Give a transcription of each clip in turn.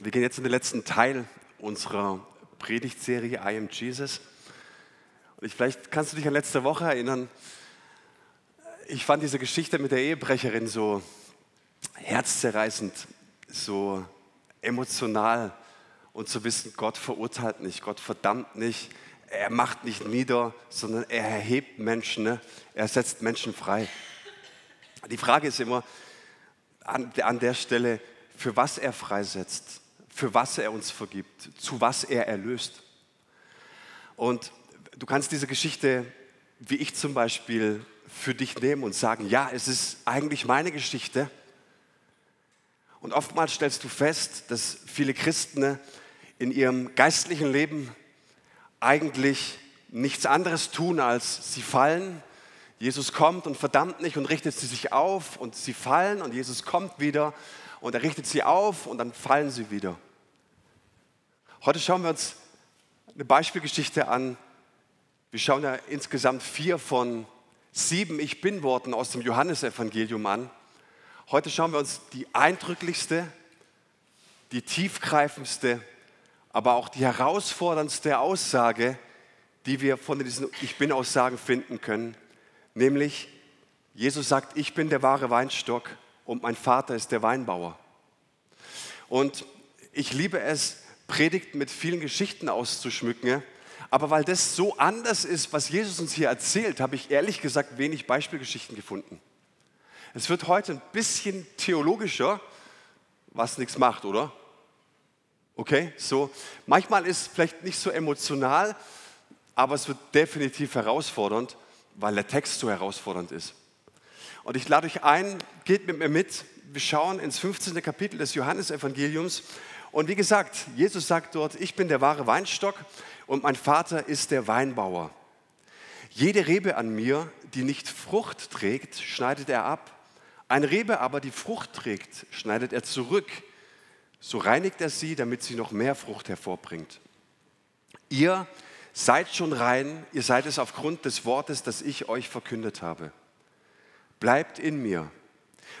Wir gehen jetzt in den letzten Teil unserer Predigtserie I am Jesus. Und ich, vielleicht kannst du dich an letzte Woche erinnern. Ich fand diese Geschichte mit der Ehebrecherin so herzzerreißend, so emotional und zu wissen, Gott verurteilt nicht, Gott verdammt nicht, er macht nicht nieder, sondern er erhebt Menschen, ne? er setzt Menschen frei. Die Frage ist immer an, an der Stelle, für was er freisetzt für was er uns vergibt, zu was er erlöst. Und du kannst diese Geschichte, wie ich zum Beispiel, für dich nehmen und sagen, ja, es ist eigentlich meine Geschichte. Und oftmals stellst du fest, dass viele Christen in ihrem geistlichen Leben eigentlich nichts anderes tun, als sie fallen. Jesus kommt und verdammt nicht und richtet sie sich auf und sie fallen und Jesus kommt wieder und er richtet sie auf und dann fallen sie wieder. Heute schauen wir uns eine Beispielgeschichte an. Wir schauen ja insgesamt vier von sieben Ich bin-Worten aus dem Johannesevangelium an. Heute schauen wir uns die eindrücklichste, die tiefgreifendste, aber auch die herausforderndste Aussage, die wir von diesen Ich bin-Aussagen finden können, nämlich Jesus sagt, ich bin der wahre Weinstock und mein Vater ist der Weinbauer. Und ich liebe es, Predigten mit vielen Geschichten auszuschmücken. Aber weil das so anders ist, was Jesus uns hier erzählt, habe ich ehrlich gesagt wenig Beispielgeschichten gefunden. Es wird heute ein bisschen theologischer, was nichts macht, oder? Okay, so. Manchmal ist es vielleicht nicht so emotional, aber es wird definitiv herausfordernd, weil der Text so herausfordernd ist. Und ich lade euch ein, geht mit mir mit. Wir schauen ins 15. Kapitel des Johannesevangeliums und wie gesagt, Jesus sagt dort, ich bin der wahre Weinstock und mein Vater ist der Weinbauer. Jede Rebe an mir, die nicht Frucht trägt, schneidet er ab. Eine Rebe aber, die Frucht trägt, schneidet er zurück. So reinigt er sie, damit sie noch mehr Frucht hervorbringt. Ihr seid schon rein, ihr seid es aufgrund des Wortes, das ich euch verkündet habe. Bleibt in mir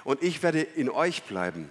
und ich werde in euch bleiben.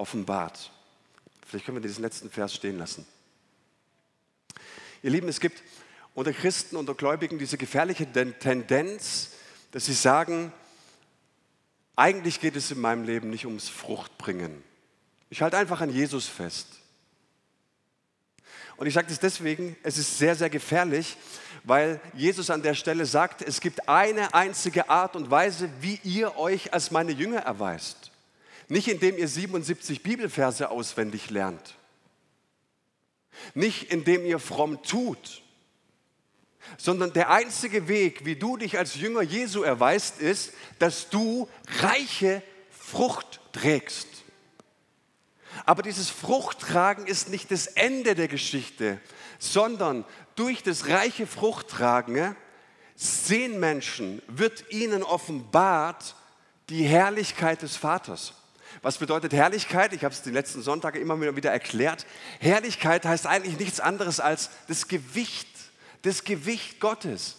offenbart. Vielleicht können wir diesen letzten Vers stehen lassen. Ihr Lieben, es gibt unter Christen, unter Gläubigen diese gefährliche Tendenz, dass sie sagen, eigentlich geht es in meinem Leben nicht ums Fruchtbringen. Ich halte einfach an Jesus fest. Und ich sage das deswegen, es ist sehr, sehr gefährlich, weil Jesus an der Stelle sagt, es gibt eine einzige Art und Weise, wie ihr euch als meine Jünger erweist. Nicht indem ihr 77 Bibelverse auswendig lernt. Nicht indem ihr fromm tut. Sondern der einzige Weg, wie du dich als Jünger Jesu erweist, ist, dass du reiche Frucht trägst. Aber dieses Fruchttragen ist nicht das Ende der Geschichte, sondern durch das reiche Fruchttragen sehen Menschen, wird ihnen offenbart die Herrlichkeit des Vaters. Was bedeutet Herrlichkeit? Ich habe es die letzten Sonntage immer wieder erklärt. Herrlichkeit heißt eigentlich nichts anderes als das Gewicht, das Gewicht Gottes.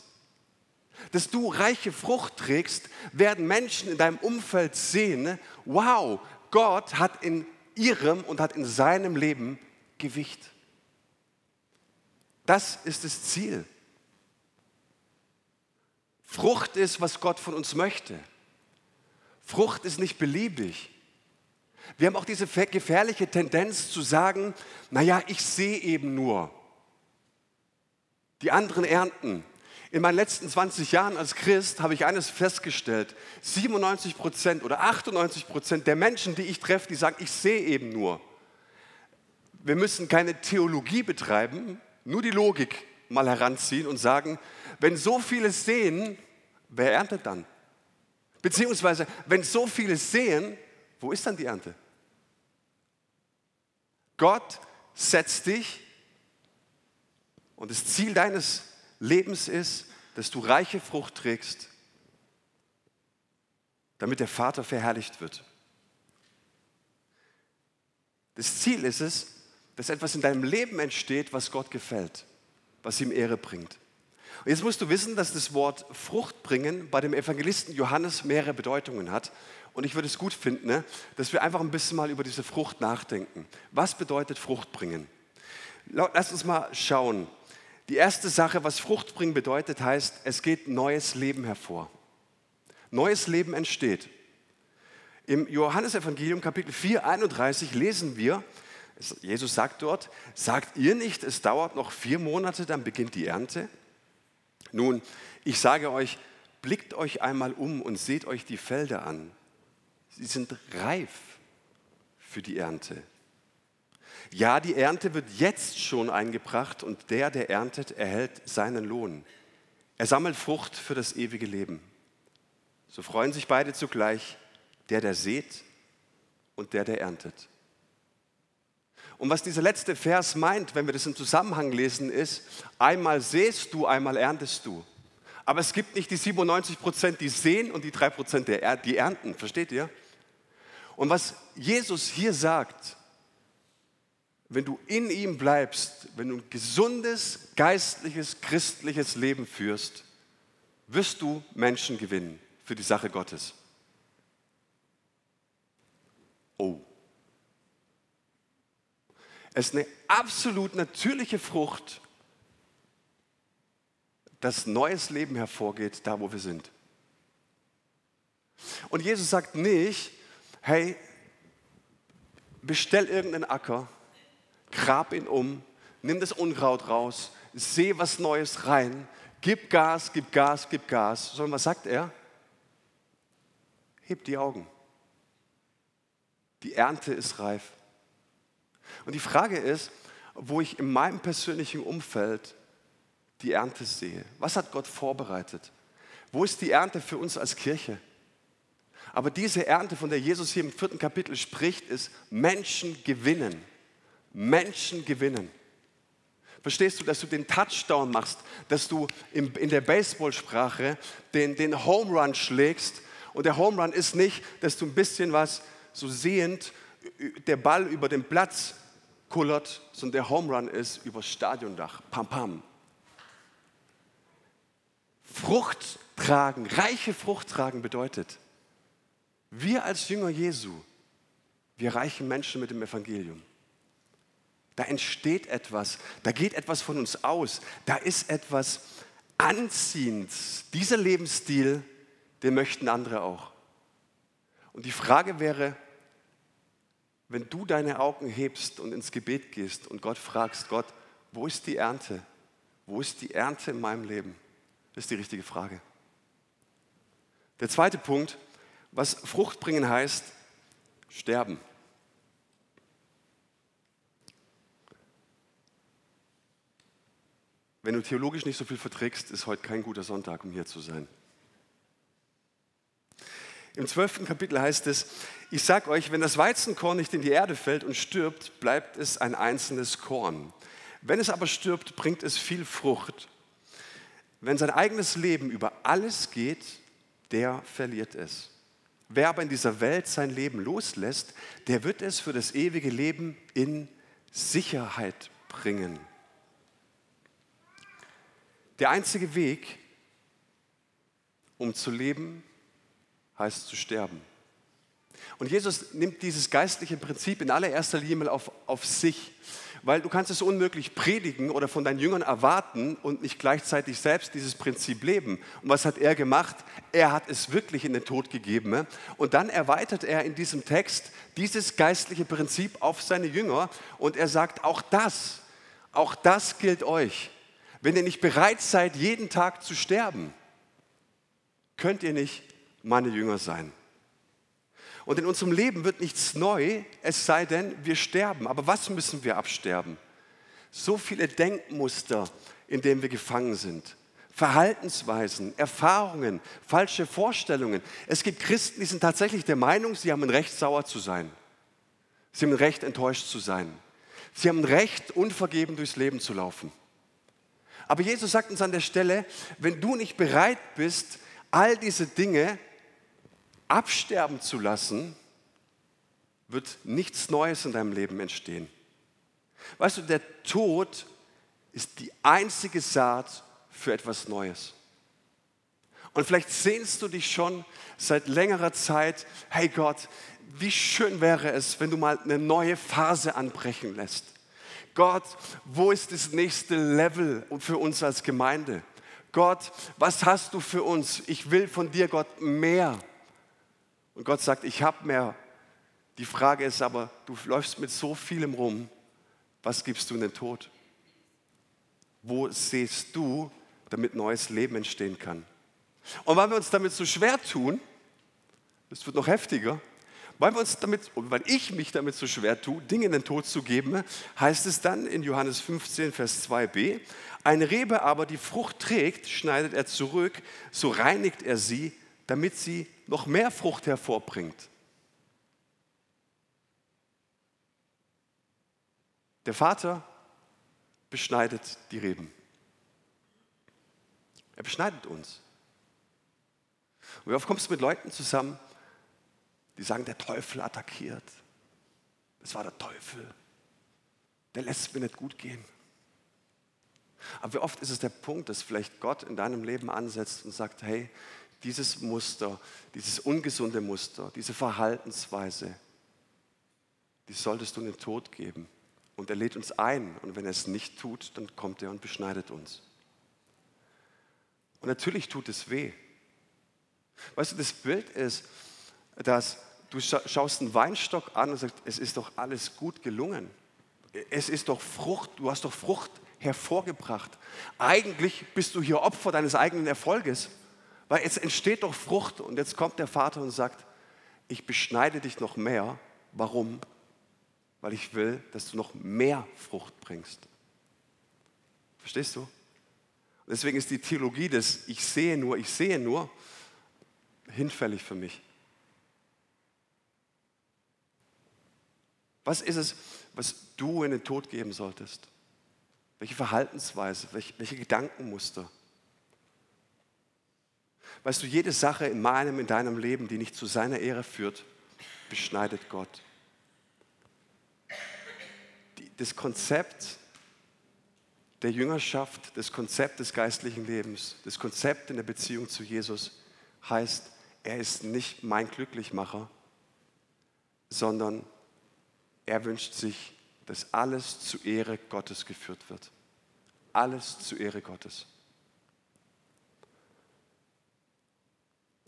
Dass du reiche Frucht trägst, werden Menschen in deinem Umfeld sehen, wow, Gott hat in ihrem und hat in seinem Leben Gewicht. Das ist das Ziel. Frucht ist, was Gott von uns möchte. Frucht ist nicht beliebig. Wir haben auch diese gefährliche Tendenz zu sagen, naja, ich sehe eben nur. Die anderen ernten. In meinen letzten 20 Jahren als Christ habe ich eines festgestellt. 97 Prozent oder 98 Prozent der Menschen, die ich treffe, die sagen, ich sehe eben nur. Wir müssen keine Theologie betreiben, nur die Logik mal heranziehen und sagen, wenn so viele sehen, wer erntet dann? Beziehungsweise, wenn so viele sehen, wo ist dann die Ernte? Gott setzt dich und das Ziel deines Lebens ist, dass du reiche Frucht trägst, damit der Vater verherrlicht wird. Das Ziel ist es, dass etwas in deinem Leben entsteht, was Gott gefällt, was ihm Ehre bringt. Und jetzt musst du wissen, dass das Wort Frucht bringen bei dem Evangelisten Johannes mehrere Bedeutungen hat. Und ich würde es gut finden, ne, dass wir einfach ein bisschen mal über diese Frucht nachdenken. Was bedeutet Frucht bringen? Lass uns mal schauen. Die erste Sache, was Frucht bringen bedeutet, heißt, es geht neues Leben hervor. Neues Leben entsteht. Im Johannesevangelium Kapitel 4, 31 lesen wir, Jesus sagt dort, sagt ihr nicht, es dauert noch vier Monate, dann beginnt die Ernte? Nun, ich sage euch, blickt euch einmal um und seht euch die Felder an. Sie sind reif für die Ernte. Ja, die Ernte wird jetzt schon eingebracht und der, der erntet, erhält seinen Lohn. Er sammelt Frucht für das ewige Leben. So freuen sich beide zugleich, der, der sät und der, der erntet. Und was dieser letzte Vers meint, wenn wir das im Zusammenhang lesen, ist, einmal säst du, einmal erntest du. Aber es gibt nicht die 97 Prozent, die sehen und die 3 Prozent, die ernten. Versteht ihr? Und was Jesus hier sagt, wenn du in ihm bleibst, wenn du ein gesundes, geistliches, christliches Leben führst, wirst du Menschen gewinnen für die Sache Gottes. Oh. Es ist eine absolut natürliche Frucht, dass neues Leben hervorgeht, da wo wir sind. Und Jesus sagt nicht, hey, bestell irgendeinen Acker, grab ihn um, nimm das Unkraut raus, seh was Neues rein, gib Gas, gib Gas, gib Gas. Sondern was sagt er? Heb die Augen. Die Ernte ist reif. Und die Frage ist, wo ich in meinem persönlichen Umfeld die Ernte sehe. Was hat Gott vorbereitet? Wo ist die Ernte für uns als Kirche? Aber diese Ernte, von der Jesus hier im vierten Kapitel spricht, ist Menschen gewinnen. Menschen gewinnen. Verstehst du, dass du den Touchdown machst, dass du in der Baseballsprache den, den Home Run schlägst? Und der Home Run ist nicht, dass du ein bisschen was so sehend der Ball über den Platz kullert, sondern der Home Run ist über Stadiondach. Pam, pam. Frucht tragen, reiche Frucht tragen bedeutet, wir als Jünger Jesu, wir reichen Menschen mit dem Evangelium. Da entsteht etwas, da geht etwas von uns aus, da ist etwas Anziehendes. Dieser Lebensstil, den möchten andere auch. Und die Frage wäre, wenn du deine Augen hebst und ins Gebet gehst und Gott fragst, Gott, wo ist die Ernte? Wo ist die Ernte in meinem Leben? Das ist die richtige Frage. Der zweite Punkt, was Frucht bringen heißt, sterben. Wenn du theologisch nicht so viel verträgst, ist heute kein guter Sonntag, um hier zu sein. Im zwölften Kapitel heißt es, ich sage euch, wenn das Weizenkorn nicht in die Erde fällt und stirbt, bleibt es ein einzelnes Korn. Wenn es aber stirbt, bringt es viel Frucht. Wenn sein eigenes Leben über alles geht, der verliert es. Wer aber in dieser Welt sein Leben loslässt, der wird es für das ewige Leben in Sicherheit bringen. Der einzige Weg, um zu leben, heißt zu sterben. Und Jesus nimmt dieses geistliche Prinzip in allererster Linie auf, auf sich. Weil du kannst es unmöglich predigen oder von deinen Jüngern erwarten und nicht gleichzeitig selbst dieses Prinzip leben. Und was hat er gemacht? Er hat es wirklich in den Tod gegeben. Und dann erweitert er in diesem Text dieses geistliche Prinzip auf seine Jünger und er sagt, auch das, auch das gilt euch. Wenn ihr nicht bereit seid, jeden Tag zu sterben, könnt ihr nicht meine Jünger sein. Und in unserem Leben wird nichts neu, es sei denn, wir sterben. Aber was müssen wir absterben? So viele Denkmuster, in denen wir gefangen sind. Verhaltensweisen, Erfahrungen, falsche Vorstellungen. Es gibt Christen, die sind tatsächlich der Meinung, sie haben ein Recht, sauer zu sein. Sie haben ein Recht, enttäuscht zu sein. Sie haben ein Recht, unvergeben durchs Leben zu laufen. Aber Jesus sagt uns an der Stelle, wenn du nicht bereit bist, all diese Dinge absterben zu lassen, wird nichts Neues in deinem Leben entstehen. Weißt du, der Tod ist die einzige Saat für etwas Neues. Und vielleicht sehnst du dich schon seit längerer Zeit, hey Gott, wie schön wäre es, wenn du mal eine neue Phase anbrechen lässt. Gott, wo ist das nächste Level für uns als Gemeinde? Gott, was hast du für uns? Ich will von dir, Gott, mehr. Und Gott sagt, ich habe mehr. Die Frage ist aber, du läufst mit so vielem rum, was gibst du in den Tod? Wo siehst du, damit neues Leben entstehen kann? Und weil wir uns damit so schwer tun, das wird noch heftiger, weil, wir uns damit, weil ich mich damit so schwer tue, Dinge in den Tod zu geben, heißt es dann in Johannes 15, Vers 2b, eine Rebe aber, die Frucht trägt, schneidet er zurück, so reinigt er sie, damit sie noch mehr Frucht hervorbringt. Der Vater beschneidet die Reben. Er beschneidet uns. Und wie oft kommst du mit Leuten zusammen, die sagen, der Teufel attackiert. Es war der Teufel. Der lässt es mir nicht gut gehen. Aber wie oft ist es der Punkt, dass vielleicht Gott in deinem Leben ansetzt und sagt, hey, dieses Muster, dieses ungesunde Muster, diese Verhaltensweise, die solltest du in den Tod geben. Und er lädt uns ein. Und wenn er es nicht tut, dann kommt er und beschneidet uns. Und natürlich tut es weh. Weißt du, das Bild ist, dass du schaust einen Weinstock an und sagst, es ist doch alles gut gelungen. Es ist doch Frucht, du hast doch Frucht hervorgebracht. Eigentlich bist du hier Opfer deines eigenen Erfolges. Weil es entsteht doch Frucht und jetzt kommt der Vater und sagt, ich beschneide dich noch mehr. Warum? Weil ich will, dass du noch mehr Frucht bringst. Verstehst du? Deswegen ist die Theologie des Ich sehe nur, ich sehe nur hinfällig für mich. Was ist es, was du in den Tod geben solltest? Welche Verhaltensweise, welche, welche Gedankenmuster? Weißt du, jede Sache in meinem, in deinem Leben, die nicht zu seiner Ehre führt, beschneidet Gott. Das Konzept der Jüngerschaft, das Konzept des geistlichen Lebens, das Konzept in der Beziehung zu Jesus heißt, er ist nicht mein Glücklichmacher, sondern er wünscht sich, dass alles zu Ehre Gottes geführt wird. Alles zu Ehre Gottes.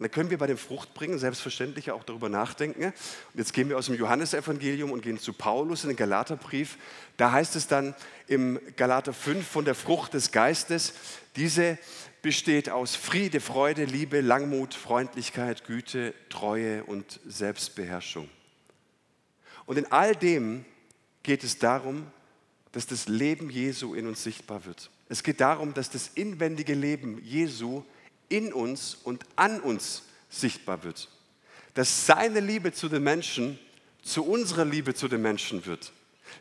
Und dann können wir bei dem Fruchtbringen selbstverständlich auch darüber nachdenken. Und jetzt gehen wir aus dem Johannesevangelium und gehen zu Paulus in den Galaterbrief. Da heißt es dann im Galater 5 von der Frucht des Geistes, diese besteht aus Friede, Freude, Liebe, Langmut, Freundlichkeit, Güte, Treue und Selbstbeherrschung. Und in all dem geht es darum, dass das Leben Jesu in uns sichtbar wird. Es geht darum, dass das inwendige Leben Jesu in uns und an uns sichtbar wird. Dass seine Liebe zu den Menschen zu unserer Liebe zu den Menschen wird.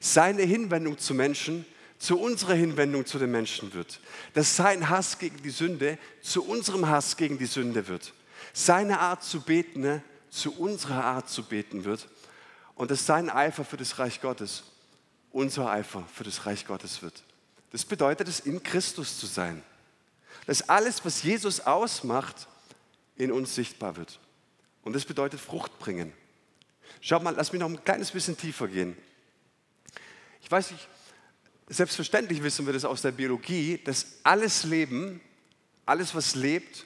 Seine Hinwendung zu Menschen zu unserer Hinwendung zu den Menschen wird. Dass sein Hass gegen die Sünde zu unserem Hass gegen die Sünde wird. Seine Art zu beten ne, zu unserer Art zu beten wird. Und dass sein Eifer für das Reich Gottes unser Eifer für das Reich Gottes wird. Das bedeutet es, in Christus zu sein dass alles, was Jesus ausmacht, in uns sichtbar wird. Und das bedeutet Frucht bringen. Schau mal, lass mich noch ein kleines bisschen tiefer gehen. Ich weiß nicht, selbstverständlich wissen wir das aus der Biologie, dass alles Leben, alles was lebt,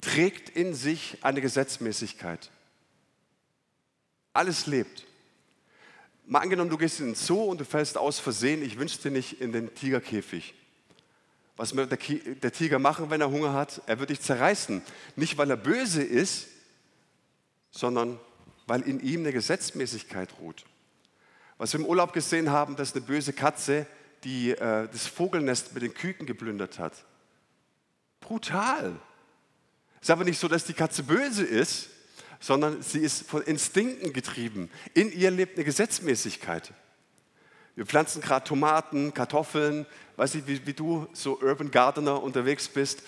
trägt in sich eine Gesetzmäßigkeit. Alles lebt. Mal angenommen, du gehst in den Zoo und du fällst aus Versehen, ich wünsche dir nicht in den Tigerkäfig. Was wird der Tiger machen, wenn er Hunger hat? Er wird dich zerreißen. Nicht, weil er böse ist, sondern weil in ihm eine Gesetzmäßigkeit ruht. Was wir im Urlaub gesehen haben, dass eine böse Katze die äh, das Vogelnest mit den Küken geplündert hat. Brutal. Es ist aber nicht so, dass die Katze böse ist, sondern sie ist von Instinkten getrieben. In ihr lebt eine Gesetzmäßigkeit. Wir pflanzen gerade Tomaten, Kartoffeln, weiß ich, wie, wie du so Urban Gardener unterwegs bist.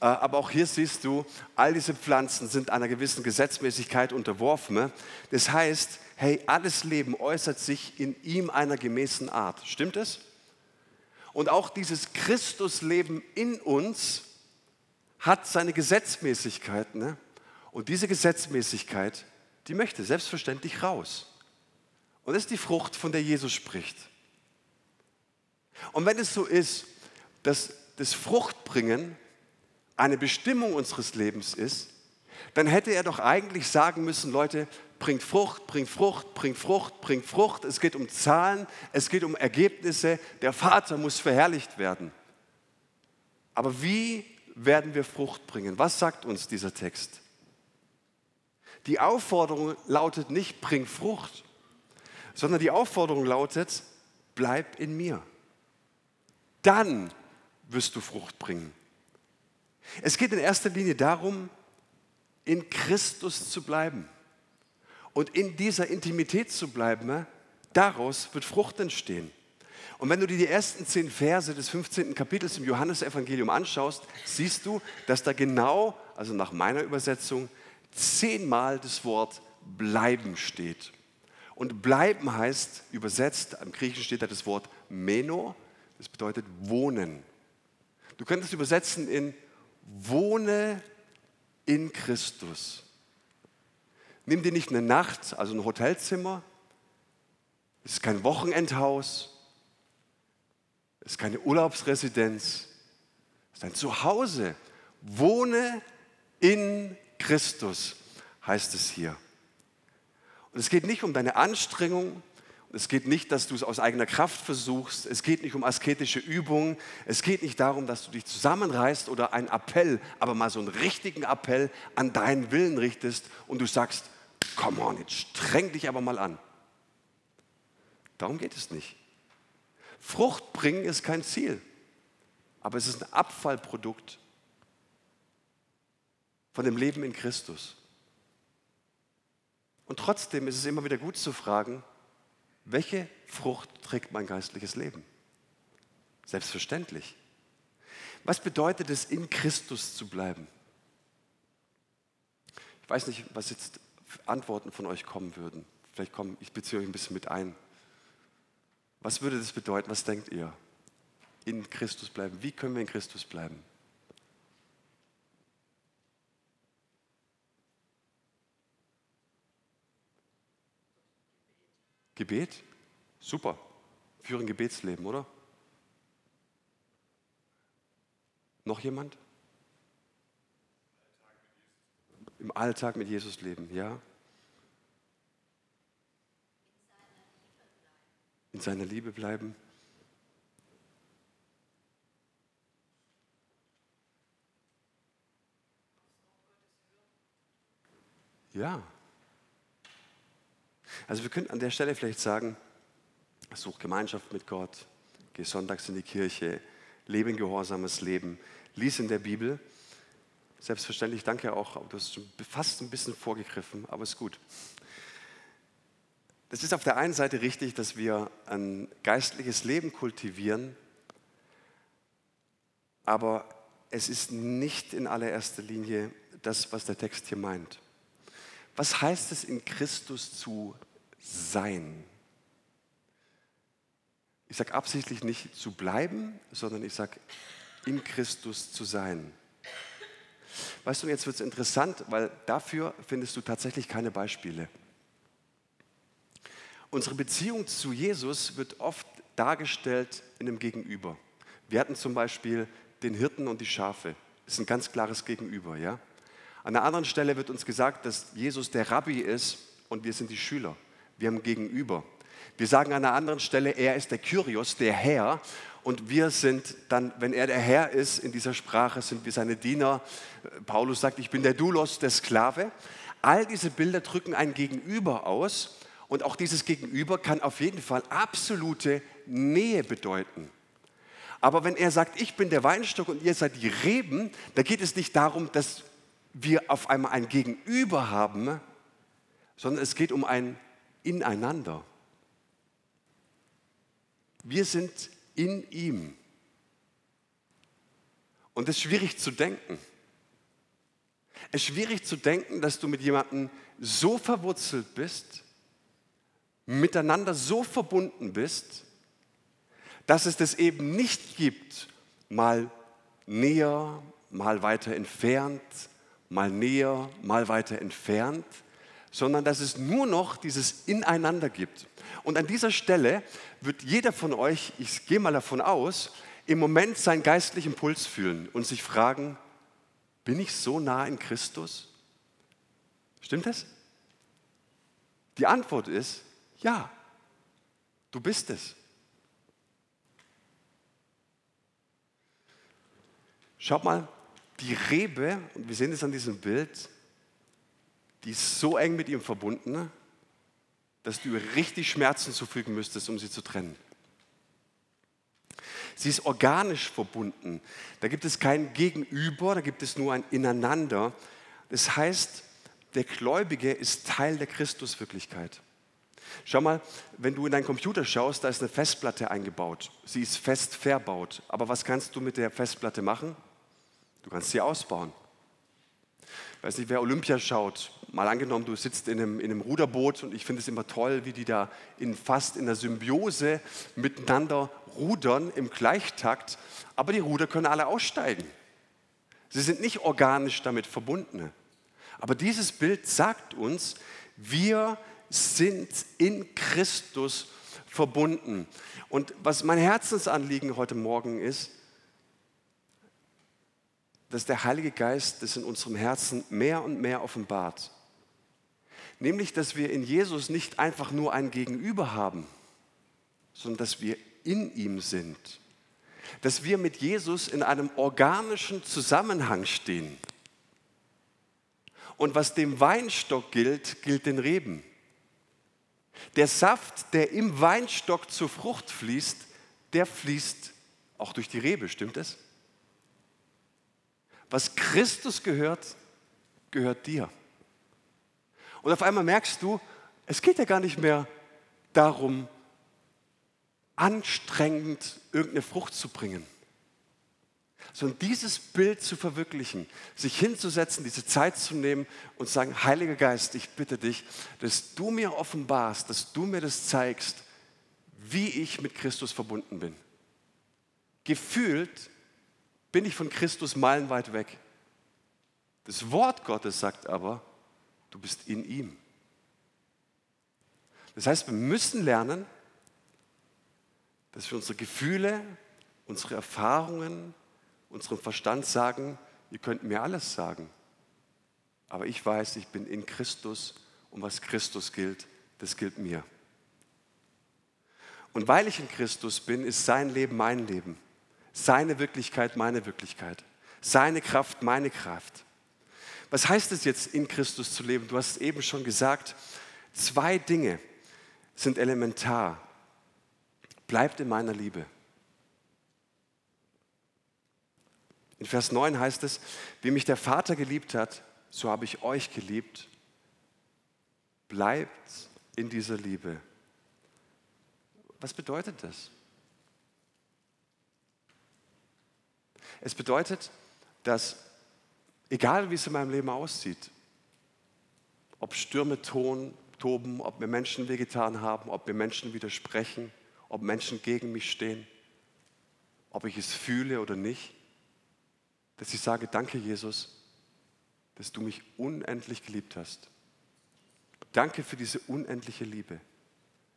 Äh, aber auch hier siehst du, all diese Pflanzen sind einer gewissen Gesetzmäßigkeit unterworfen. Das heißt, hey, alles Leben äußert sich in ihm einer gemäßen Art. Stimmt es? Und auch dieses Christusleben in uns hat seine Gesetzmäßigkeit. Ne? Und diese Gesetzmäßigkeit, die möchte selbstverständlich raus. Und das ist die Frucht, von der Jesus spricht. Und wenn es so ist, dass das Fruchtbringen eine Bestimmung unseres Lebens ist, dann hätte er doch eigentlich sagen müssen, Leute, bringt Frucht, bringt Frucht, bringt Frucht, bringt Frucht. Es geht um Zahlen, es geht um Ergebnisse. Der Vater muss verherrlicht werden. Aber wie werden wir Frucht bringen? Was sagt uns dieser Text? Die Aufforderung lautet nicht, bring Frucht, sondern die Aufforderung lautet, bleib in mir. Dann wirst du Frucht bringen. Es geht in erster Linie darum, in Christus zu bleiben. Und in dieser Intimität zu bleiben, ne, daraus wird Frucht entstehen. Und wenn du dir die ersten zehn Verse des 15. Kapitels im Johannesevangelium anschaust, siehst du, dass da genau, also nach meiner Übersetzung, zehnmal das Wort bleiben steht. Und bleiben heißt, übersetzt, im Griechischen steht da das Wort meno, das bedeutet wohnen. Du könntest übersetzen in wohne in Christus. Nimm dir nicht eine Nacht, also ein Hotelzimmer. Es ist kein Wochenendhaus. Es ist keine Urlaubsresidenz. Es ist ein Zuhause. Wohne in Christus, heißt es hier. Und es geht nicht um deine Anstrengung. Es geht nicht, dass du es aus eigener Kraft versuchst. Es geht nicht um asketische Übungen. Es geht nicht darum, dass du dich zusammenreißt oder einen Appell, aber mal so einen richtigen Appell an deinen Willen richtest und du sagst, Come on, jetzt streng dich aber mal an. Darum geht es nicht. Frucht bringen ist kein Ziel, aber es ist ein Abfallprodukt von dem Leben in Christus. Und trotzdem ist es immer wieder gut zu fragen, welche Frucht trägt mein geistliches Leben? Selbstverständlich. Was bedeutet es, in Christus zu bleiben? Ich weiß nicht, was jetzt Antworten von euch kommen würden. Vielleicht kommen, ich beziehe euch ein bisschen mit ein. Was würde das bedeuten? Was denkt ihr? In Christus bleiben. Wie können wir in Christus bleiben? Gebet? Super. Führen Gebetsleben, oder? Noch jemand? im Alltag mit Jesus leben, ja? In seiner Liebe bleiben. Ja. Also wir könnten an der Stelle vielleicht sagen, such Gemeinschaft mit Gott, geh sonntags in die Kirche, lebe ein gehorsames Leben, lies in der Bibel Selbstverständlich, danke auch, du hast fast ein bisschen vorgegriffen, aber ist gut. Es ist auf der einen Seite richtig, dass wir ein geistliches Leben kultivieren, aber es ist nicht in allererster Linie das, was der Text hier meint. Was heißt es, in Christus zu sein? Ich sage absichtlich nicht zu bleiben, sondern ich sage in Christus zu sein. Weißt du, jetzt wird es interessant, weil dafür findest du tatsächlich keine Beispiele. Unsere Beziehung zu Jesus wird oft dargestellt in einem Gegenüber. Wir hatten zum Beispiel den Hirten und die Schafe. Das ist ein ganz klares Gegenüber. Ja? An einer anderen Stelle wird uns gesagt, dass Jesus der Rabbi ist und wir sind die Schüler. Wir haben Gegenüber. Wir sagen an einer anderen Stelle, er ist der Kyrios, der Herr. Und wir sind dann, wenn er der Herr ist in dieser Sprache, sind wir seine Diener. Paulus sagt, ich bin der Doulos, der Sklave. All diese Bilder drücken ein Gegenüber aus. Und auch dieses Gegenüber kann auf jeden Fall absolute Nähe bedeuten. Aber wenn er sagt, ich bin der Weinstock und ihr seid die Reben, da geht es nicht darum, dass wir auf einmal ein Gegenüber haben, sondern es geht um ein Ineinander. Wir sind in ihm. Und es ist schwierig zu denken. Es ist schwierig zu denken, dass du mit jemandem so verwurzelt bist, miteinander so verbunden bist, dass es das eben nicht gibt, mal näher, mal weiter entfernt, mal näher, mal weiter entfernt, sondern dass es nur noch dieses Ineinander gibt. Und an dieser Stelle wird jeder von euch, ich gehe mal davon aus, im Moment seinen geistlichen Puls fühlen und sich fragen, bin ich so nah in Christus? Stimmt das? Die Antwort ist ja, du bist es. Schaut mal, die Rebe, und wir sehen es an diesem Bild, die ist so eng mit ihm verbunden, dass du ihr richtig Schmerzen zufügen müsstest, um sie zu trennen. Sie ist organisch verbunden. Da gibt es kein Gegenüber, da gibt es nur ein Ineinander. Das heißt, der Gläubige ist Teil der Christuswirklichkeit. Schau mal, wenn du in deinen Computer schaust, da ist eine Festplatte eingebaut. Sie ist fest verbaut. Aber was kannst du mit der Festplatte machen? Du kannst sie ausbauen. Ich weiß nicht, wer Olympia schaut. Mal angenommen, du sitzt in einem, in einem Ruderboot und ich finde es immer toll, wie die da in, fast in der Symbiose miteinander rudern im Gleichtakt. Aber die Ruder können alle aussteigen. Sie sind nicht organisch damit verbunden. Aber dieses Bild sagt uns, wir sind in Christus verbunden. Und was mein Herzensanliegen heute Morgen ist, dass der Heilige Geist das in unserem Herzen mehr und mehr offenbart. Nämlich, dass wir in Jesus nicht einfach nur ein Gegenüber haben, sondern dass wir in ihm sind. Dass wir mit Jesus in einem organischen Zusammenhang stehen. Und was dem Weinstock gilt, gilt den Reben. Der Saft, der im Weinstock zur Frucht fließt, der fließt auch durch die Rebe, stimmt es? Was Christus gehört, gehört dir. Und auf einmal merkst du, es geht ja gar nicht mehr darum, anstrengend irgendeine Frucht zu bringen, sondern dieses Bild zu verwirklichen, sich hinzusetzen, diese Zeit zu nehmen und zu sagen, Heiliger Geist, ich bitte dich, dass du mir offenbarst, dass du mir das zeigst, wie ich mit Christus verbunden bin. Gefühlt bin ich von Christus meilenweit weg. Das Wort Gottes sagt aber, du bist in ihm. Das heißt, wir müssen lernen, dass wir unsere Gefühle, unsere Erfahrungen, unserem Verstand sagen, ihr könnt mir alles sagen. Aber ich weiß, ich bin in Christus und was Christus gilt, das gilt mir. Und weil ich in Christus bin, ist sein Leben mein Leben. Seine Wirklichkeit meine Wirklichkeit. Seine Kraft meine Kraft. Was heißt es jetzt, in Christus zu leben? Du hast eben schon gesagt, zwei Dinge sind elementar. Bleibt in meiner Liebe. In Vers 9 heißt es, wie mich der Vater geliebt hat, so habe ich euch geliebt. Bleibt in dieser Liebe. Was bedeutet das? Es bedeutet, dass egal wie es in meinem Leben aussieht, ob Stürme toben, ob mir Menschen wehgetan haben, ob mir Menschen widersprechen, ob Menschen gegen mich stehen, ob ich es fühle oder nicht, dass ich sage, danke Jesus, dass du mich unendlich geliebt hast. Danke für diese unendliche Liebe.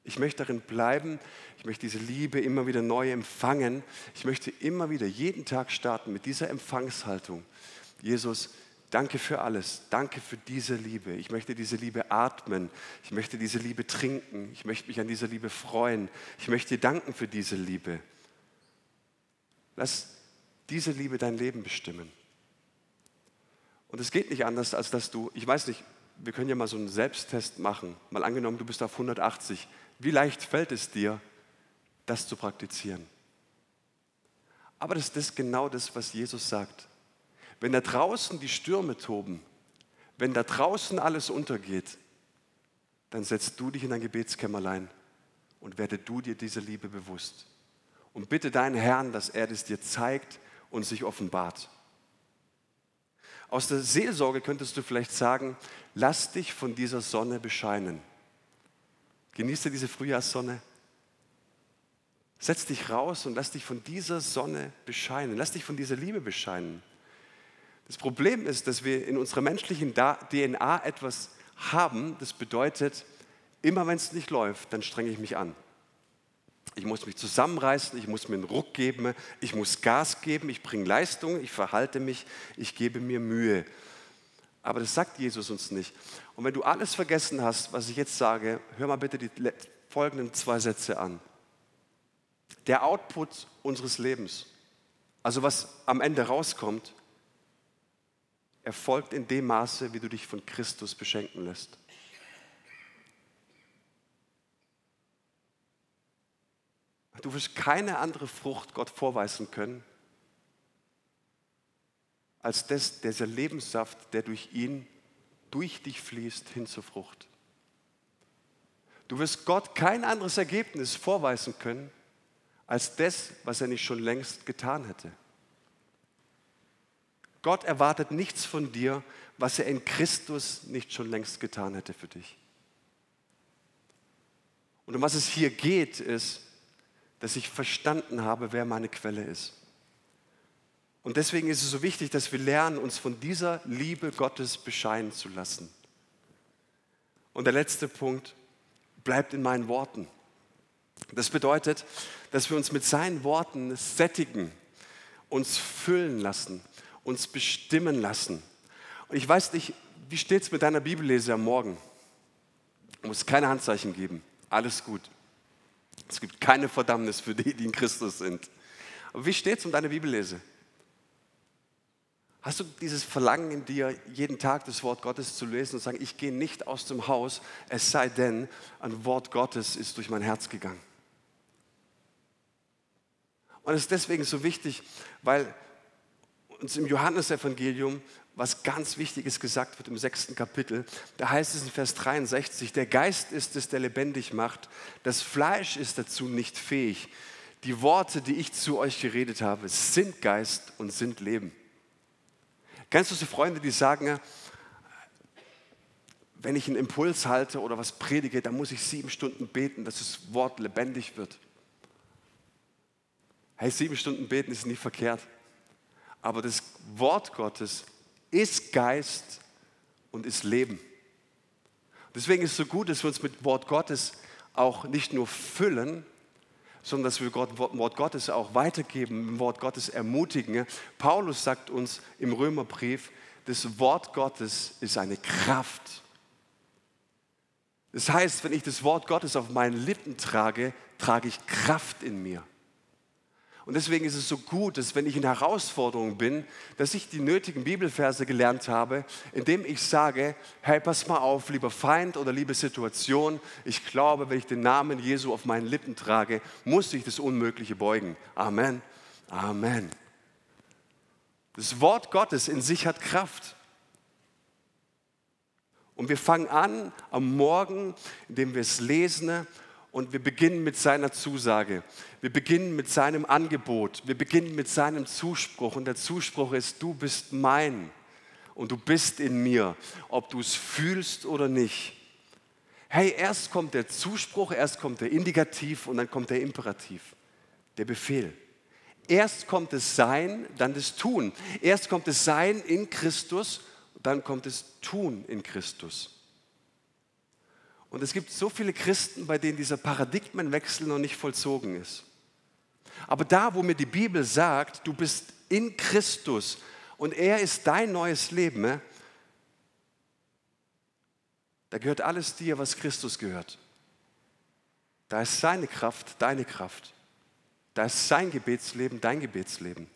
Ich möchte darin bleiben. Ich möchte diese Liebe immer wieder neu empfangen. Ich möchte immer wieder jeden Tag starten mit dieser Empfangshaltung. Jesus, danke für alles. Danke für diese Liebe. Ich möchte diese Liebe atmen. Ich möchte diese Liebe trinken. Ich möchte mich an dieser Liebe freuen. Ich möchte dir danken für diese Liebe. Lass diese Liebe dein Leben bestimmen. Und es geht nicht anders, als dass du, ich weiß nicht, wir können ja mal so einen Selbsttest machen. Mal angenommen, du bist auf 180. Wie leicht fällt es dir, das zu praktizieren? Aber das ist genau das, was Jesus sagt. Wenn da draußen die Stürme toben, wenn da draußen alles untergeht, dann setzt du dich in dein Gebetskämmerlein und werde du dir diese Liebe bewusst. Und bitte deinen Herrn, dass er das dir zeigt und sich offenbart. Aus der Seelsorge könntest du vielleicht sagen, lass dich von dieser Sonne bescheinen. Genieße diese Frühjahrssonne. Setz dich raus und lass dich von dieser Sonne bescheinen. Lass dich von dieser Liebe bescheinen. Das Problem ist, dass wir in unserer menschlichen DNA etwas haben, das bedeutet, immer wenn es nicht läuft, dann strenge ich mich an. Ich muss mich zusammenreißen, ich muss mir einen Ruck geben, ich muss Gas geben, ich bringe Leistung, ich verhalte mich, ich gebe mir Mühe. Aber das sagt Jesus uns nicht. Und wenn du alles vergessen hast, was ich jetzt sage, hör mal bitte die folgenden zwei Sätze an. Der Output unseres Lebens, also was am Ende rauskommt, erfolgt in dem Maße, wie du dich von Christus beschenken lässt. Du wirst keine andere Frucht Gott vorweisen können, als das, dieser Lebenssaft, der durch ihn, durch dich fließt, hin zur Frucht. Du wirst Gott kein anderes Ergebnis vorweisen können, als das, was er nicht schon längst getan hätte. Gott erwartet nichts von dir, was er in Christus nicht schon längst getan hätte für dich. Und um was es hier geht, ist, dass ich verstanden habe, wer meine Quelle ist. Und deswegen ist es so wichtig, dass wir lernen, uns von dieser Liebe Gottes bescheiden zu lassen. Und der letzte Punkt bleibt in meinen Worten. Das bedeutet, dass wir uns mit seinen Worten sättigen, uns füllen lassen, uns bestimmen lassen. Und ich weiß nicht, wie steht es mit deiner Bibellese am Morgen? Muss keine Handzeichen geben. Alles gut. Es gibt keine Verdammnis für die, die in Christus sind. Aber wie steht es um deine Bibellese? Hast du dieses Verlangen in dir, jeden Tag das Wort Gottes zu lesen und zu sagen, ich gehe nicht aus dem Haus, es sei denn, ein Wort Gottes ist durch mein Herz gegangen? Und es ist deswegen so wichtig, weil uns im Johannesevangelium was ganz Wichtiges gesagt wird im sechsten Kapitel. Da heißt es in Vers 63, der Geist ist es, der lebendig macht. Das Fleisch ist dazu nicht fähig. Die Worte, die ich zu euch geredet habe, sind Geist und sind Leben. Kennst du so Freunde, die sagen, wenn ich einen Impuls halte oder was predige, dann muss ich sieben Stunden beten, dass das Wort lebendig wird. Hey, sieben Stunden beten ist nie verkehrt. Aber das Wort Gottes ist Geist und ist Leben. Deswegen ist es so gut, dass wir uns mit Wort Gottes auch nicht nur füllen, sondern dass wir Gott, Wort Gottes auch weitergeben, mit Wort Gottes ermutigen. Paulus sagt uns im Römerbrief, das Wort Gottes ist eine Kraft. Das heißt, wenn ich das Wort Gottes auf meinen Lippen trage, trage ich Kraft in mir. Und deswegen ist es so gut, dass wenn ich in Herausforderungen bin, dass ich die nötigen Bibelverse gelernt habe, indem ich sage, hey, pass mal auf, lieber Feind oder liebe Situation, ich glaube, wenn ich den Namen Jesu auf meinen Lippen trage, muss ich das Unmögliche beugen. Amen. Amen. Das Wort Gottes in sich hat Kraft. Und wir fangen an am Morgen, indem wir es lesen und wir beginnen mit seiner Zusage. Wir beginnen mit seinem Angebot. Wir beginnen mit seinem Zuspruch. Und der Zuspruch ist, du bist mein und du bist in mir, ob du es fühlst oder nicht. Hey, erst kommt der Zuspruch, erst kommt der Indikativ und dann kommt der Imperativ, der Befehl. Erst kommt das Sein, dann das Tun. Erst kommt das Sein in Christus, dann kommt das Tun in Christus. Und es gibt so viele Christen, bei denen dieser Paradigmenwechsel noch nicht vollzogen ist. Aber da, wo mir die Bibel sagt, du bist in Christus und er ist dein neues Leben, ne, da gehört alles dir, was Christus gehört. Da ist seine Kraft, deine Kraft. Da ist sein Gebetsleben, dein Gebetsleben.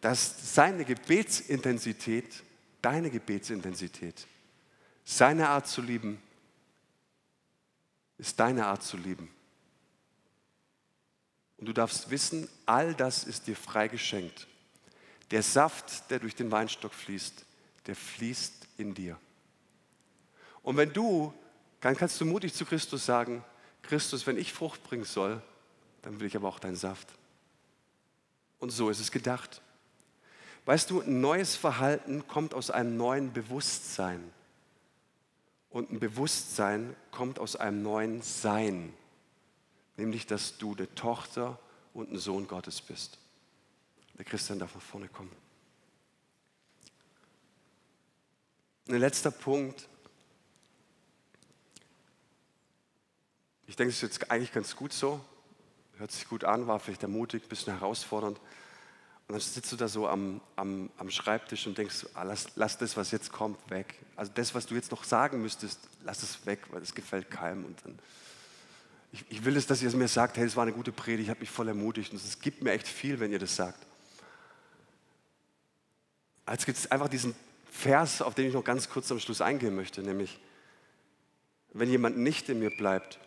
Da ist seine Gebetsintensität, deine Gebetsintensität. Seine Art zu lieben ist deine Art zu lieben. Und du darfst wissen, all das ist dir frei geschenkt. Der Saft, der durch den Weinstock fließt, der fließt in dir. Und wenn du, dann kannst du mutig zu Christus sagen, Christus, wenn ich Frucht bringen soll, dann will ich aber auch deinen Saft. Und so ist es gedacht. Weißt du, ein neues Verhalten kommt aus einem neuen Bewusstsein. Und ein Bewusstsein kommt aus einem neuen Sein nämlich dass du eine Tochter und ein Sohn Gottes bist. Der Christian darf nach vorne kommen. Ein letzter Punkt. Ich denke, es ist jetzt eigentlich ganz gut so. Hört sich gut an, war vielleicht ermutigt, ein bisschen herausfordernd. Und dann sitzt du da so am, am, am Schreibtisch und denkst, ah, lass, lass das, was jetzt kommt, weg. Also das, was du jetzt noch sagen müsstest, lass es weg, weil es gefällt keinem. Und dann ich, ich will es, dass ihr es mir sagt, hey, es war eine gute Predigt, ich habe mich voll ermutigt und es gibt mir echt viel, wenn ihr das sagt. Jetzt gibt es einfach diesen Vers, auf den ich noch ganz kurz am Schluss eingehen möchte, nämlich, wenn jemand nicht in mir bleibt,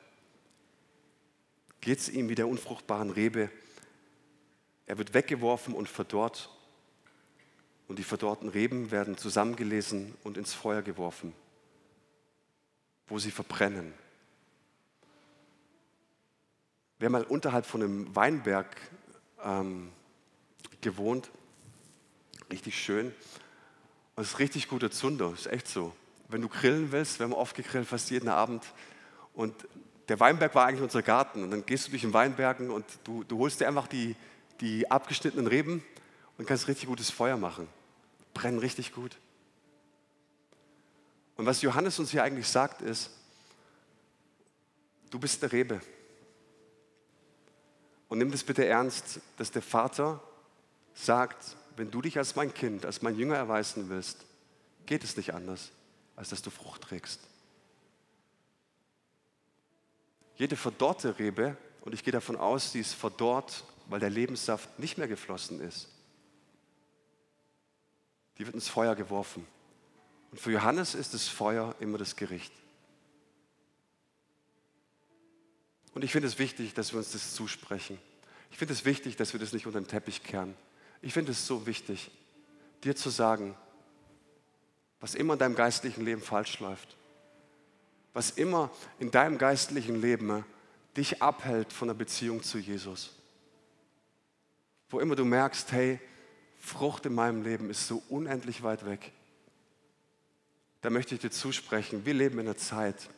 geht es ihm wie der unfruchtbaren Rebe. Er wird weggeworfen und verdorrt. Und die verdorrten Reben werden zusammengelesen und ins Feuer geworfen, wo sie verbrennen. Wer mal unterhalb von einem Weinberg ähm, gewohnt, richtig schön. Und es ist richtig guter Zunder, ist echt so. Wenn du grillen willst, wir haben oft gegrillt, fast jeden Abend. Und der Weinberg war eigentlich unser Garten. Und dann gehst du durch den Weinbergen und du, du holst dir einfach die, die abgeschnittenen Reben und kannst richtig gutes Feuer machen. Brennen richtig gut. Und was Johannes uns hier eigentlich sagt, ist, du bist eine Rebe. Und nimm das bitte ernst, dass der Vater sagt, wenn du dich als mein Kind, als mein Jünger erweisen willst, geht es nicht anders, als dass du Frucht trägst. Jede verdorrte Rebe, und ich gehe davon aus, sie ist verdorrt, weil der Lebenssaft nicht mehr geflossen ist, die wird ins Feuer geworfen. Und für Johannes ist das Feuer immer das Gericht. Und ich finde es wichtig, dass wir uns das zusprechen. Ich finde es wichtig, dass wir das nicht unter den Teppich kehren. Ich finde es so wichtig, dir zu sagen, was immer in deinem geistlichen Leben falsch läuft, was immer in deinem geistlichen Leben dich abhält von der Beziehung zu Jesus. Wo immer du merkst, hey, Frucht in meinem Leben ist so unendlich weit weg. Da möchte ich dir zusprechen, wir leben in einer Zeit,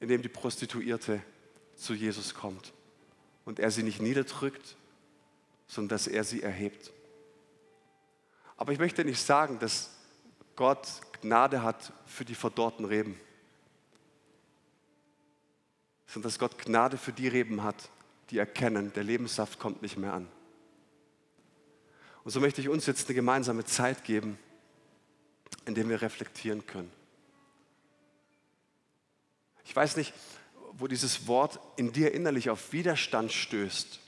in dem die Prostituierte zu Jesus kommt und er sie nicht niederdrückt, sondern dass er sie erhebt. Aber ich möchte nicht sagen, dass Gott Gnade hat für die verdorrten Reben, sondern dass Gott Gnade für die Reben hat, die erkennen, der Lebenssaft kommt nicht mehr an. Und so möchte ich uns jetzt eine gemeinsame Zeit geben, in der wir reflektieren können. Ich weiß nicht, wo dieses Wort in dir innerlich auf Widerstand stößt,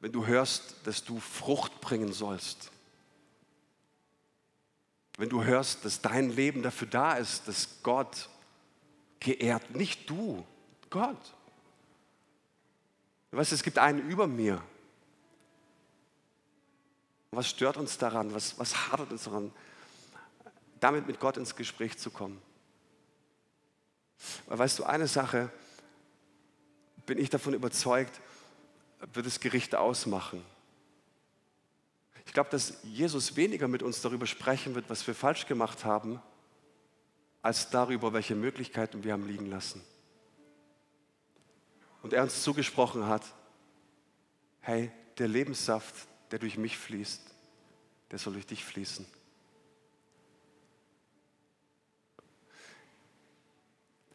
wenn du hörst, dass du Frucht bringen sollst. Wenn du hörst, dass dein Leben dafür da ist, dass Gott geehrt, nicht du, Gott. Du weißt, es gibt einen über mir. Was stört uns daran? Was, was hadert uns daran, damit mit Gott ins Gespräch zu kommen? Weil weißt du, eine Sache bin ich davon überzeugt, wird das Gericht ausmachen. Ich glaube, dass Jesus weniger mit uns darüber sprechen wird, was wir falsch gemacht haben, als darüber, welche Möglichkeiten wir haben liegen lassen. Und er uns zugesprochen hat, hey, der Lebenssaft, der durch mich fließt, der soll durch dich fließen.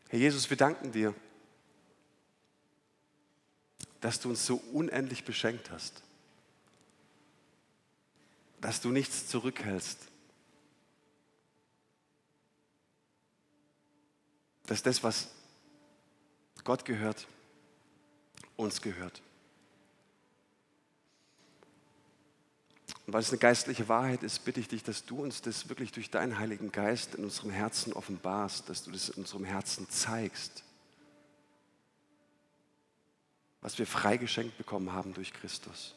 Herr Jesus, wir danken dir, dass du uns so unendlich beschenkt hast, dass du nichts zurückhältst, dass das, was Gott gehört, uns gehört. Und weil es eine geistliche Wahrheit ist, bitte ich dich, dass du uns das wirklich durch deinen Heiligen Geist in unserem Herzen offenbarst, dass du das in unserem Herzen zeigst, was wir freigeschenkt bekommen haben durch Christus.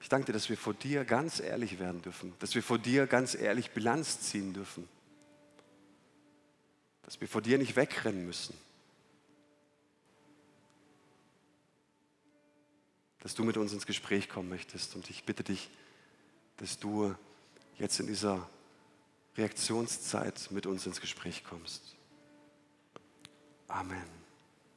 Ich danke dir, dass wir vor dir ganz ehrlich werden dürfen, dass wir vor dir ganz ehrlich Bilanz ziehen dürfen, dass wir vor dir nicht wegrennen müssen, dass du mit uns ins Gespräch kommen möchtest. Und ich bitte dich, dass du jetzt in dieser Reaktionszeit mit uns ins Gespräch kommst. Amen.